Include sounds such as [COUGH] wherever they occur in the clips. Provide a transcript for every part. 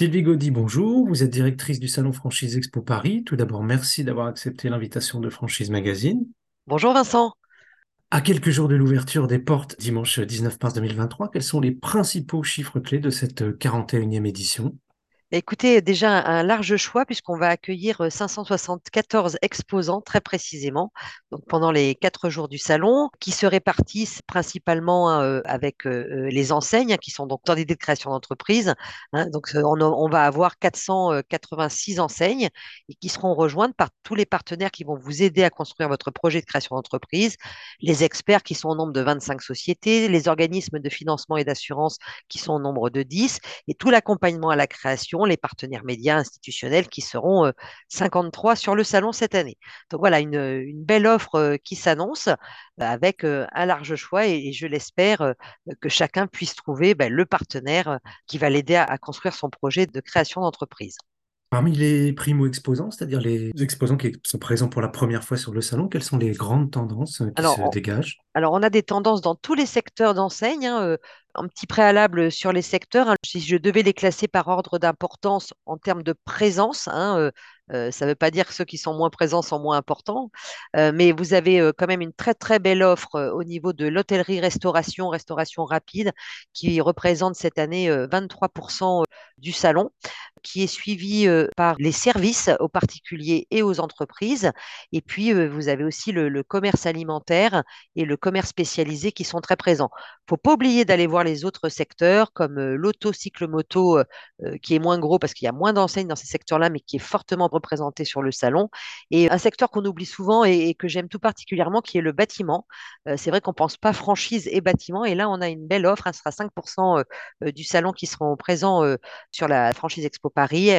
Sylvie Gaudy, bonjour. Vous êtes directrice du Salon Franchise Expo Paris. Tout d'abord, merci d'avoir accepté l'invitation de Franchise Magazine. Bonjour Vincent. À quelques jours de l'ouverture des portes, dimanche 19 mars 2023, quels sont les principaux chiffres clés de cette 41e édition? Écoutez, déjà un large choix puisqu'on va accueillir 574 exposants très précisément donc pendant les quatre jours du salon qui se répartissent principalement hein, avec les enseignes qui sont donc dans l'idée de création d'entreprise. Hein. donc on, on, va avoir 486 enseignes et qui seront rejointes par tous les partenaires qui vont vous aider à construire votre projet de création d'entreprise, les experts qui sont au nombre de 25 sociétés, les organismes de financement et d'assurance qui sont au nombre de 10 et tout l'accompagnement à la création les partenaires médias institutionnels qui seront 53 sur le salon cette année. Donc voilà, une, belle offre qui s'annonce avec un large choix et, je l'espère que chacun puisse trouver ben, le partenaire qui va l'aider à, construire son projet de création d'entreprise. Parmi les primo-exposants, c'est-à-dire les exposants qui sont présents pour la première fois sur le salon, quelles sont les grandes tendances qui se dégagent? Alors, on a des tendances dans tous les secteurs d'enseigne. Hein, un petit préalable sur les secteurs. Hein. Si je devais les classer par ordre d'importance en termes de présence, hein, euh, euh, ça ne veut pas dire que ceux qui sont moins présents sont moins importants, euh, mais vous avez quand même une très très belle offre au niveau de l'hôtellerie-restauration, restauration rapide, qui représente cette année 23% du salon, qui est suivi par les services aux particuliers et aux entreprises. Et puis, vous avez aussi le, commerce alimentaire et le commerce spécialisé qui sont très présents. Il ne faut pas oublier d'aller voir les autres secteurs comme l'auto, cycle moto, qui est moins gros parce qu'il y a moins d'enseignes dans ces secteurs-là, mais qui est fortement représenté sur le salon. Et un secteur qu'on oublie souvent et, que j'aime tout particulièrement, qui est le bâtiment. c'est vrai qu'on ne pense pas franchise et bâtiment. Et là, on a une belle offre. Ce sera 5% du salon qui seront présents sur la franchise Expo Paris,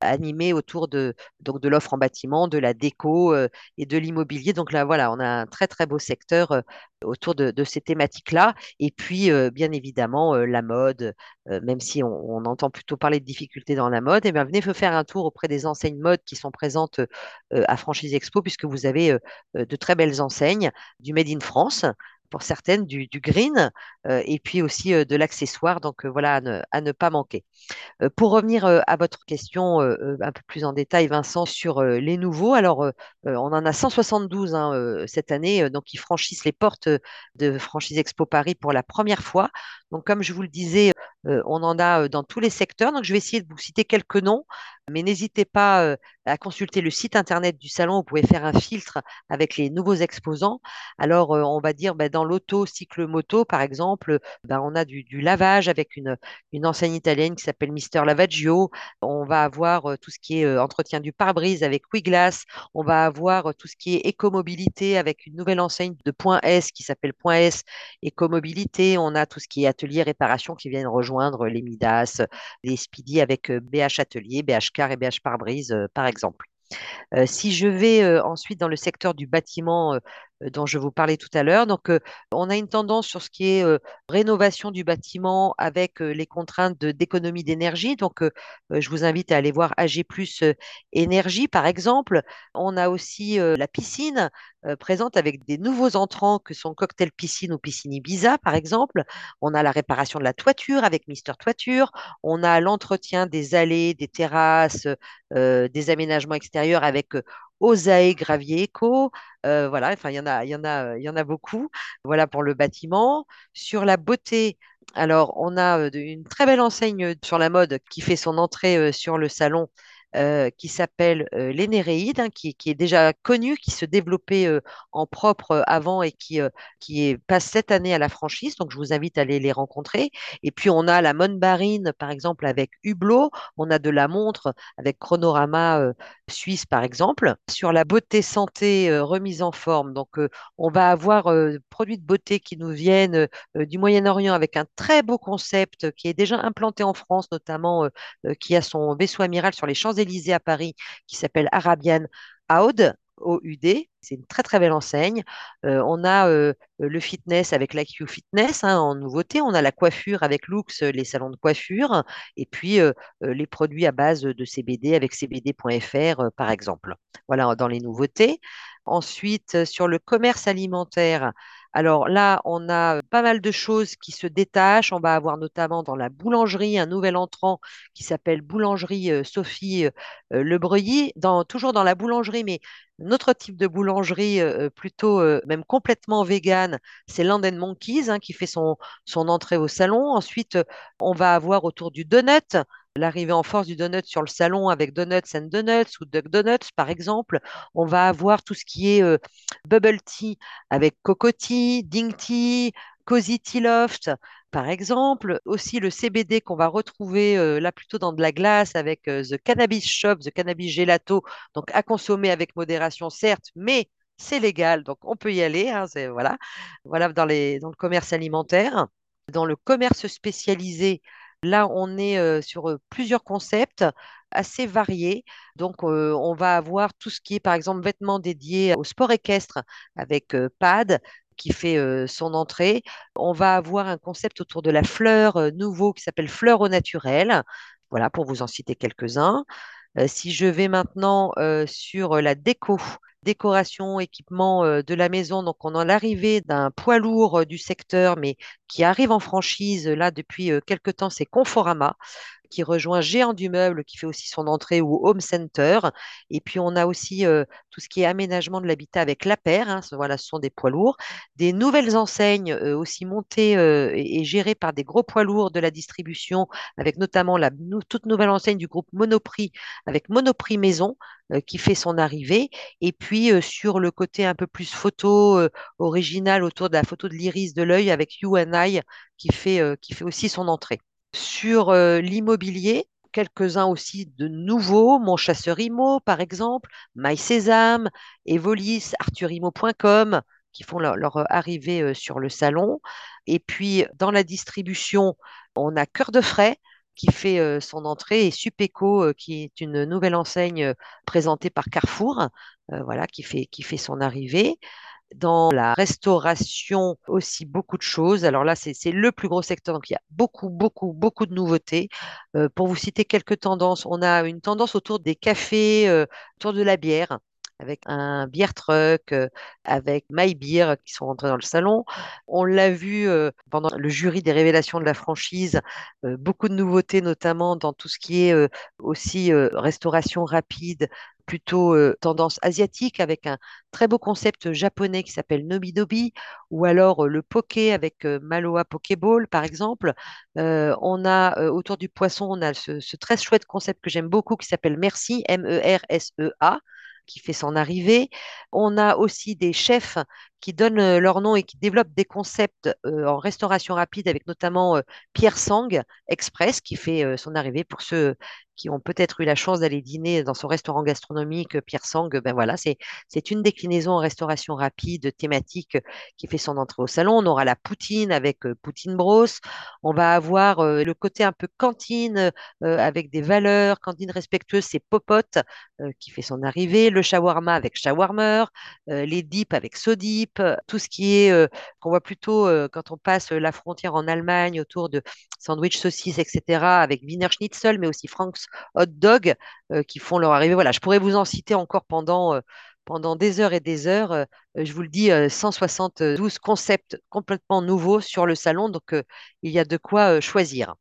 animée autour de, l'offre en bâtiment, de la déco et de l'immobilier. Donc là, voilà, on a un très, très beau secteur autour de, ces thématiques-là. Et puis, bien évidemment, euh, la mode, euh, même si on, entend plutôt parler de difficultés dans la mode, et eh bien, venez faire un tour auprès des enseignes mode qui sont présentes euh, à Franchise Expo, puisque vous avez de très belles enseignes du Made in France pour certaines du, green et puis aussi de l'accessoire. Donc voilà, à ne, pas manquer. pour revenir à votre question un peu plus en détail, Vincent, sur les nouveaux, alors on en a 172 hein, cette année, donc qui franchissent les portes de Franchise Expo Paris pour la première fois. Donc comme je vous le disais, on en a dans tous les secteurs. Donc je vais essayer de vous citer quelques noms, mais n'hésitez pas à consulter le site internet du salon. Vous pouvez faire un filtre avec les nouveaux exposants. Alors on va dire ben, dans l'auto, cycle moto, par exemple, ben, on a du, lavage avec une, une enseigne italienne qui s'appelle Mister Lavaggio. On va avoir tout ce qui est entretien du pare-brise avec Wiglass. On va avoir tout ce qui est écomobilité avec une nouvelle enseigne de Point S qui s'appelle Point S Écomobilité. On a tout ce qui est atelier réparation qui viennent rejoindre les Midas, les Speedy avec BH Atelier, BH Car et BH Pare-brise, par exemple. si je vais ensuite dans le secteur du bâtiment, euh, dont je vous parlais tout à l'heure. Donc, euh, on a une tendance sur ce qui est euh, rénovation du bâtiment avec les contraintes d'économie d'énergie. Donc, je vous invite à aller voir AG énergie, par exemple. On a aussi la piscine présente avec des nouveaux entrants que sont Cocktail Piscine ou Piscine Ibiza, par exemple. On a la réparation de la toiture avec Mister Toiture. On a l'entretien des allées, des terrasses, des aménagements extérieurs avec Osae Gravier Eco. Euh, voilà, enfin, il y en a, il y en a, il y en a beaucoup. Voilà pour le bâtiment. Sur la beauté, alors, on a euh, une très belle enseigne sur la mode qui fait son entrée euh, sur le salon euh, qui s'appelle euh, l'énéréide, hein, qui, est déjà connu, qui se développait euh, en propre avant et qui, qui est, passe cette année à la franchise. Donc, je vous invite à aller les rencontrer. Et puis, on a la Monbarine, par exemple, avec Hublot. On a de la montre avec Chronorama Suisse, par exemple. Sur la beauté santé remise en forme, donc, on va avoir produits de beauté qui nous viennent du Moyen-Orient avec un très beau concept qui est déjà implanté en France, notamment qui a son vaisseau amiral sur les Champs-Élysées à Paris qui s'appelle Arabian Oud, OUD. C'est une très très belle enseigne. Euh, on a euh, le fitness avec l'IQ Fitness hein, en nouveauté. On a la coiffure avec Lux, les salons de coiffure. Et puis les produits à base de CBD avec cbd.fr par exemple. Voilà dans les nouveautés. Ensuite, sur le commerce alimentaire, alors là, on a euh, pas mal de choses qui se détachent. On va avoir notamment dans la boulangerie un nouvel entrant qui s'appelle Boulangerie euh, Sophie euh, Le Breuilly. Dans, toujours dans la boulangerie, mais notre type de boulangerie, plutôt même complètement végane, c'est Land Monkeys hein, qui fait son, son entrée au salon. Ensuite, on va avoir autour du donut l'arrivée en force du donut sur le salon avec Donuts and Donuts ou Duck Donuts, par exemple. On va avoir tout ce qui est euh, bubble tea avec Cocotti, Ding Tea, Cozy Tea Loft, par exemple. Aussi le CBD qu'on va retrouver euh, là plutôt dans de la glace avec euh, The Cannabis Shop, The Cannabis Gelato, donc à consommer avec modération, certes, mais c'est légal, donc on peut y aller. Hein, voilà, voilà dans, le commerce alimentaire. Dans le commerce spécialisé, Là, on est sur plusieurs concepts assez variés. Donc, on va avoir tout ce qui est, par exemple, vêtements dédiés au sport équestre avec PAD qui fait son entrée. On va avoir un concept autour de la fleur nouveau qui s'appelle Fleur au naturel. Voilà, pour vous en citer quelques-uns. si je vais maintenant sur la déco, décoration, équipement euh, de la maison. Donc, on a l'arrivée d'un poids lourd euh, du secteur, mais qui arrive en franchise là depuis euh, quelques temps, c'est Conforama qui rejoint Géant du Meuble, qui fait aussi son entrée, ou Home Center. Et puis, on a aussi tout ce qui est aménagement de l'habitat avec La Paire. Hein, ce sont des poids lourds. Des nouvelles enseignes aussi montées et, gérées par des gros poids lourds de la distribution, avec notamment la toute nouvelle enseigne du groupe Monoprix, avec Monoprix Maison, qui fait son arrivée. Et puis, sur le côté un peu plus photo original autour de la photo de l'iris de l'œil avec You and I, qui fait aussi son entrée. Sur l'immobilier, quelques-uns aussi de nouveaux, Mon Chasseur Imo par exemple, MySésame, Evolis, arthurimo.com qui font leur, arrivée sur le salon. Et puis dans la distribution, on a Cœur de Frais qui fait son entrée et Supeco qui est une nouvelle enseigne présentée par Carrefour, voilà, qui fait son arrivée dans la restauration aussi beaucoup de choses. Alors là, c'est le plus gros secteur, donc il y a beaucoup, beaucoup, beaucoup de nouveautés. Euh, pour vous citer quelques tendances, on a une tendance autour des cafés, euh, autour de la bière avec un beer truck, euh, avec My Beer qui sont rentrés dans le salon. On l'a vu pendant le jury des révélations de la franchise, beaucoup de nouveautés, notamment dans tout ce qui est aussi restauration rapide, plutôt tendance asiatique avec un très beau concept japonais qui s'appelle Nobidobi ou alors le poké avec Maloa Pokéball par exemple. on a autour du poisson, on a ce, ce très chouette concept que j'aime beaucoup qui s'appelle Merci, M-E-R-S-E-A qui fait son arrivée. On a aussi des chefs qui donnent euh, leur nom et qui développent des concepts euh, en restauration rapide, avec notamment euh, Pierre Sang Express, qui fait son arrivée pour ceux qui ont peut-être eu la chance d'aller dîner dans son restaurant gastronomique Pierre Sang. Ben voilà, c'est, une déclinaison en restauration rapide thématique qui fait son entrée au salon. On aura la poutine avec Poutine Bros. On va avoir le côté un peu cantine avec des valeurs, cantine respectueuse, c'est Popote qui fait son arrivée. Le shawarma avec Shawarmer, les dips avec Sodip tout ce qui est euh, qu'on voit plutôt euh, quand on passe la frontière en Allemagne autour de sandwich saucisses, etc., avec Wiener Schnitzel, mais aussi Frank's Hot Dog euh, qui font leur arrivée. Voilà, je pourrais vous en citer encore pendant pendant des heures et des heures. je vous le dis, 172 concepts complètement nouveaux sur le salon, donc il y a de quoi choisir.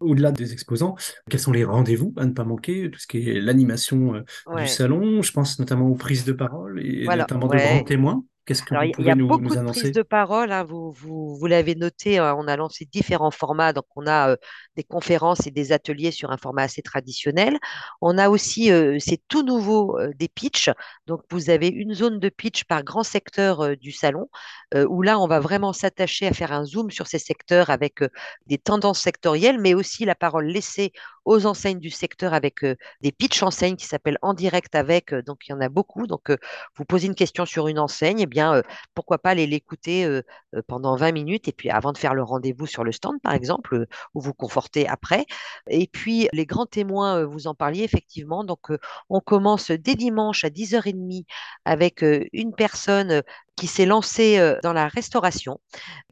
Au-delà des exposants, quels sont les rendez-vous à ne pas manquer, tout ce qui est l'animation du salon? Je pense notamment aux prises de parole et notamment de grands témoins. Qu'est-ce que il y a beaucoup de prises de parole. Hein, vous, vous, vous l'avez noté, hein, on a lancé différents formats. Donc, on a euh, des conférences et des ateliers sur un format assez traditionnel. On a aussi, euh, c'est tout nouveau, euh, des pitchs. Donc, vous avez une zone de pitch par grand secteur du salon, où là, on va vraiment s'attacher à faire un zoom sur ces secteurs avec des tendances sectorielles, mais aussi la parole laissée aux enseignes du secteur avec des pitch enseignes qui s'appellent En direct avec. donc, il y en a beaucoup. Donc, vous posez une question sur une enseigne, eh bien, pourquoi pas aller l'écouter pendant 20 minutes et puis avant de faire le rendez-vous sur le stand, par exemple, ou vous conforter après. Et puis, les grands témoins, vous en parliez effectivement. Donc, on commence dès dimanche à 10h30 avec une personne qui s'est lancée dans la restauration,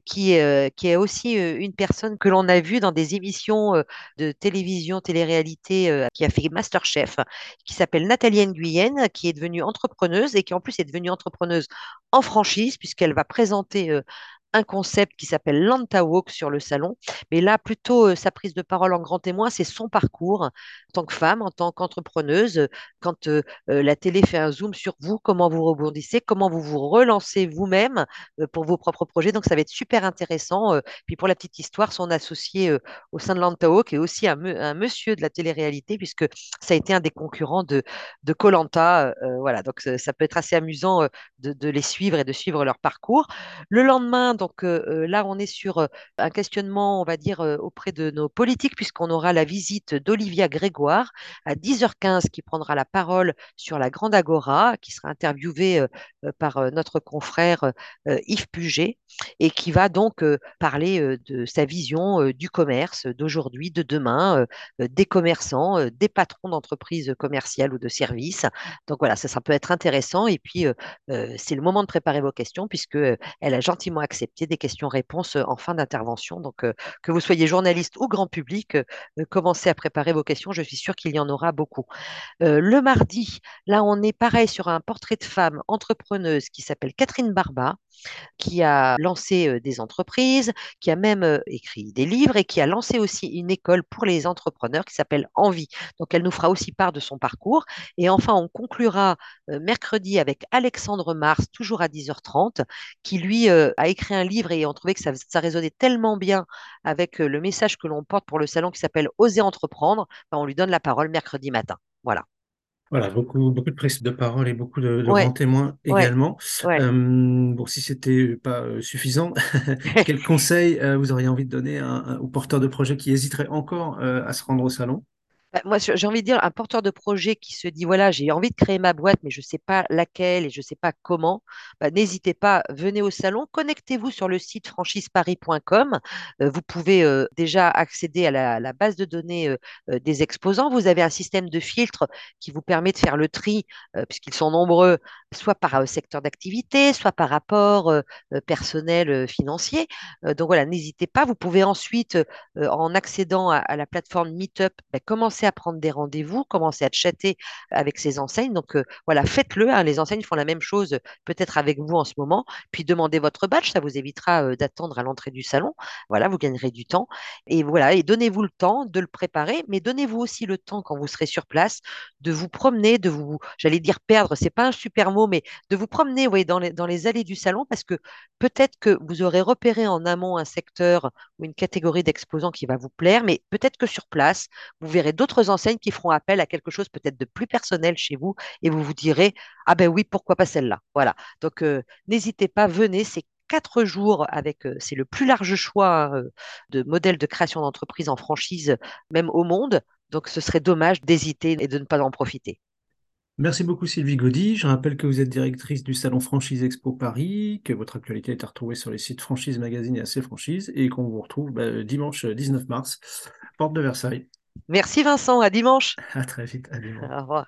qui, qui est aussi une personne que l'on a vue dans des émissions de télévision, télé-réalité, qui a fait Masterchef, qui s'appelle Nathalie Nguyen, qui est devenue entrepreneuse et qui en plus est devenue entrepreneuse en franchise, puisqu'elle va présenter un concept qui s'appelle Lanta Walk sur le salon. Mais là, plutôt, euh, sa prise de parole en grand témoin, c'est son parcours en tant que femme, en tant qu'entrepreneuse. Quand euh, euh, la télé fait un zoom sur vous, comment vous rebondissez, comment vous vous relancez vous-même pour vos propres projets. Donc, ça va être super intéressant. puis, pour la petite histoire, son associé au sein de Lanta Walk est aussi un, monsieur de la télé-réalité, puisque ça a été un des concurrents de Colanta. voilà, donc ça peut être assez amusant de, de les suivre et de suivre leur parcours. Le lendemain, donc là, on est sur un questionnement, on va dire, auprès de nos politiques, puisqu'on aura la visite d'Olivia Grégoire à 10h15 qui prendra la parole sur la Grande Agora, qui sera interviewée par notre confrère Yves Puget et qui va donc parler de sa vision du commerce d'aujourd'hui, de demain, des commerçants, des patrons d'entreprises commerciales ou de services. Donc voilà, ça, ça peut être intéressant. Et puis, c'est le moment de préparer vos questions puisque elle a gentiment accepté des questions-réponses en fin d'intervention. Donc, que vous soyez journaliste ou grand public, commencez à préparer vos questions. Je suis sûre qu'il y en aura beaucoup. le mardi, là, on est pareil sur un portrait de femme entrepreneuse qui s'appelle Catherine Barba qui a lancé des entreprises, qui a même écrit des livres et qui a lancé aussi une école pour les entrepreneurs qui s'appelle Envie. Donc, elle nous fera aussi part de son parcours. Et enfin, on conclura mercredi avec Alexandre Mars, toujours à 10h30, qui lui a écrit un livre et on trouvait que ça, ça résonnait tellement bien avec le message que l'on porte pour le salon qui s'appelle Oser entreprendre. Ben, on lui donne la parole mercredi matin. Voilà. Voilà, beaucoup, beaucoup de prises de parole et beaucoup de, grands témoins également. Euh, bon, si c'était pas euh, suffisant, [LAUGHS] quel [LAUGHS] conseil euh, vous auriez envie de donner aux porteurs de projets qui hésiteraient encore à se rendre au salon? Bah, moi, j'ai envie de dire, un porteur de projet qui se dit, voilà, j'ai envie de créer ma boîte, mais je ne sais pas laquelle et je ne sais pas comment, bah, n'hésitez pas, venez au salon, connectez-vous sur le site franchiseparis.com. Euh, vous pouvez euh, déjà accéder à la, base de données euh, des exposants. Vous avez un système de filtre qui vous permet de faire le tri, puisqu'ils sont nombreux, soit par secteur d'activité, soit par rapport personnel, financier. donc voilà, n'hésitez pas. Vous pouvez ensuite, en accédant à, la plateforme Meetup, bah, commencer à prendre des rendez-vous, commencer à chatter avec ces enseignes. Donc euh, voilà, faites-le. Hein. les enseignes font la même chose peut-être avec vous en ce moment. Puis demandez votre badge, ça vous évitera euh, d'attendre à l'entrée du salon. Voilà, vous gagnerez du temps. Et voilà, et donnez-vous le temps de le préparer, mais donnez-vous aussi le temps quand vous serez sur place de vous promener, de vous, j'allais dire perdre, c'est pas un super mot, mais de vous promener dans les allées du salon parce que peut-être que vous aurez repéré en amont un secteur ou une catégorie d'exposants qui va vous plaire, mais peut-être que sur place, vous verrez d'autres enseignes qui feront appel à quelque chose peut-être de plus personnel chez vous et vous vous direz ah ben oui pourquoi pas celle-là? Voilà donc euh, n'hésitez pas venez c'est quatre jours avec euh, c'est le plus large choix euh, de modèles de création d'entreprise en franchise même au monde donc ce serait dommage d'hésiter et de ne pas en profiter Merci beaucoup Sylvie Gaudy. Je rappelle que vous êtes directrice du Salon Franchise Expo Paris, que votre actualité est à retrouver sur les sites Franchise Magazine et AC Franchise, et qu'on vous retrouve bah, dimanche 19 mars, porte de Versailles. Merci Vincent, à dimanche. À très vite, à dimanche. Au revoir.